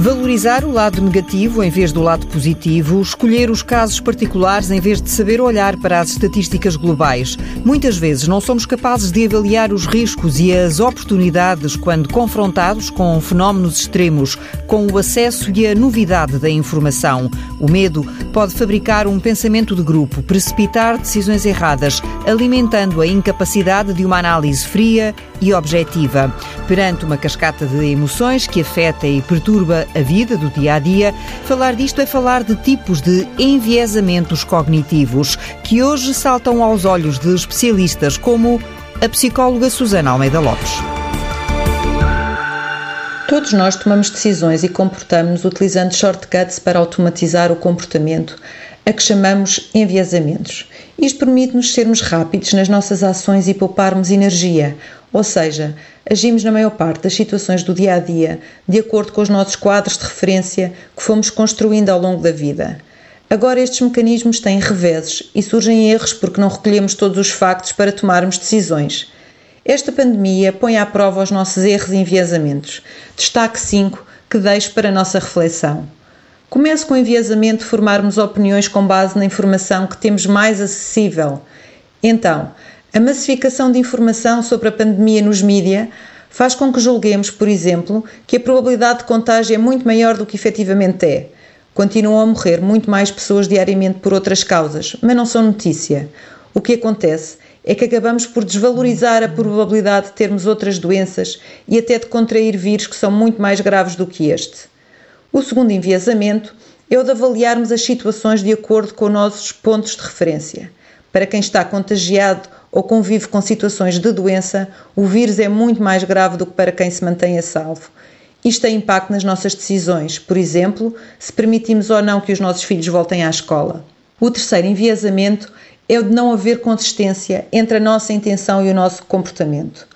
Valorizar o lado negativo em vez do lado positivo, escolher os casos particulares em vez de saber olhar para as estatísticas globais. Muitas vezes não somos capazes de avaliar os riscos e as oportunidades quando confrontados com fenómenos extremos, com o acesso e a novidade da informação. O medo pode fabricar um pensamento de grupo, precipitar decisões erradas, alimentando a incapacidade de uma análise fria e objetiva. Perante uma cascata de emoções que afeta e perturba a vida do dia a dia, falar disto é falar de tipos de enviesamentos cognitivos que hoje saltam aos olhos de especialistas como a psicóloga Susana Almeida Lopes. Todos nós tomamos decisões e comportamos-nos utilizando shortcuts para automatizar o comportamento, a que chamamos enviesamentos. Isto permite-nos sermos rápidos nas nossas ações e pouparmos energia, ou seja, agimos na maior parte das situações do dia a dia de acordo com os nossos quadros de referência que fomos construindo ao longo da vida. Agora, estes mecanismos têm reveses e surgem erros porque não recolhemos todos os factos para tomarmos decisões. Esta pandemia põe à prova os nossos erros e enviesamentos. Destaque 5 que deixo para a nossa reflexão. Comece com o enviesamento de formarmos opiniões com base na informação que temos mais acessível. Então, a massificação de informação sobre a pandemia nos mídia faz com que julguemos, por exemplo, que a probabilidade de contágio é muito maior do que efetivamente é. Continuam a morrer muito mais pessoas diariamente por outras causas, mas não são notícia. O que acontece é que acabamos por desvalorizar a probabilidade de termos outras doenças e até de contrair vírus que são muito mais graves do que este. O segundo enviesamento é o de avaliarmos as situações de acordo com os nossos pontos de referência. Para quem está contagiado ou convive com situações de doença, o vírus é muito mais grave do que para quem se mantém a salvo. Isto tem impacto nas nossas decisões, por exemplo, se permitimos ou não que os nossos filhos voltem à escola. O terceiro enviesamento é o de não haver consistência entre a nossa intenção e o nosso comportamento.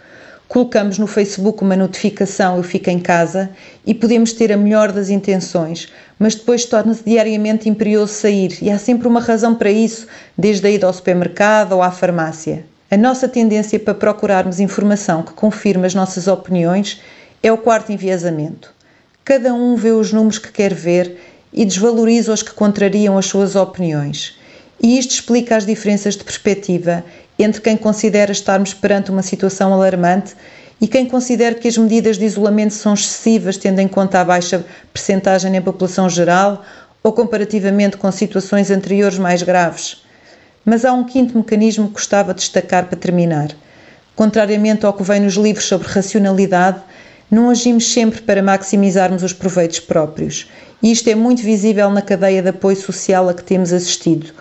Colocamos no Facebook uma notificação Eu fico em casa e podemos ter a melhor das intenções, mas depois torna-se diariamente imperioso sair e há sempre uma razão para isso, desde a ida ao supermercado ou à farmácia. A nossa tendência para procurarmos informação que confirme as nossas opiniões é o quarto enviesamento. Cada um vê os números que quer ver e desvaloriza os que contrariam as suas opiniões. E isto explica as diferenças de perspectiva entre quem considera estarmos perante uma situação alarmante e quem considera que as medidas de isolamento são excessivas, tendo em conta a baixa percentagem na população geral ou comparativamente com situações anteriores mais graves. Mas há um quinto mecanismo que gostava de destacar para terminar. Contrariamente ao que vem nos livros sobre racionalidade, não agimos sempre para maximizarmos os proveitos próprios. E isto é muito visível na cadeia de apoio social a que temos assistido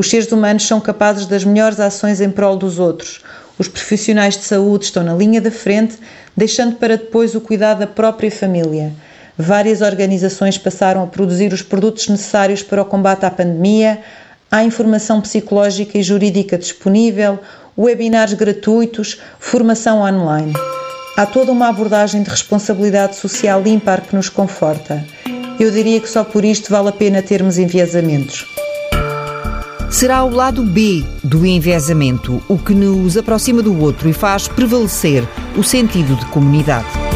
os seres humanos são capazes das melhores ações em prol dos outros. Os profissionais de saúde estão na linha da frente, deixando para depois o cuidado da própria família. Várias organizações passaram a produzir os produtos necessários para o combate à pandemia, há informação psicológica e jurídica disponível, webinars gratuitos, formação online. Há toda uma abordagem de responsabilidade social ímpar que nos conforta. Eu diria que só por isto vale a pena termos enviesamentos será o lado B do enviesamento, o que nos aproxima do outro e faz prevalecer o sentido de comunidade.